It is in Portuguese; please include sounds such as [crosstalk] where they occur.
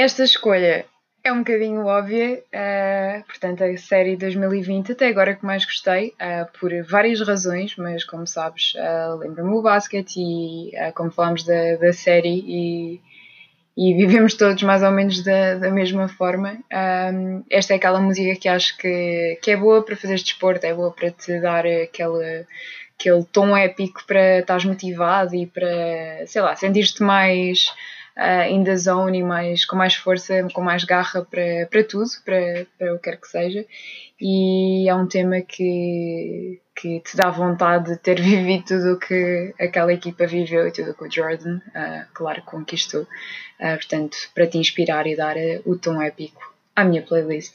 Esta escolha é um bocadinho óbvia, uh, portanto, a série 2020 até agora que mais gostei, uh, por várias razões, mas como sabes, uh, lembro-me o basquete e como falámos da, da série e, e, vivemos todos mais ou menos da, da mesma forma. Um, esta é aquela música que acho que, que é boa para fazer desporto, é boa para te dar aquele, aquele tom épico para estás motivado e para, sei lá, sentir-te mais in the zone e mais, com mais força, com mais garra para, para tudo, para, para o que quer que seja. E é um tema que, que te dá vontade de ter [laughs] vivido tudo o que aquela equipa viveu e tudo o que o Jordan, uh, claro, conquistou. Uh, portanto, para te inspirar e dar o tom épico à minha playlist.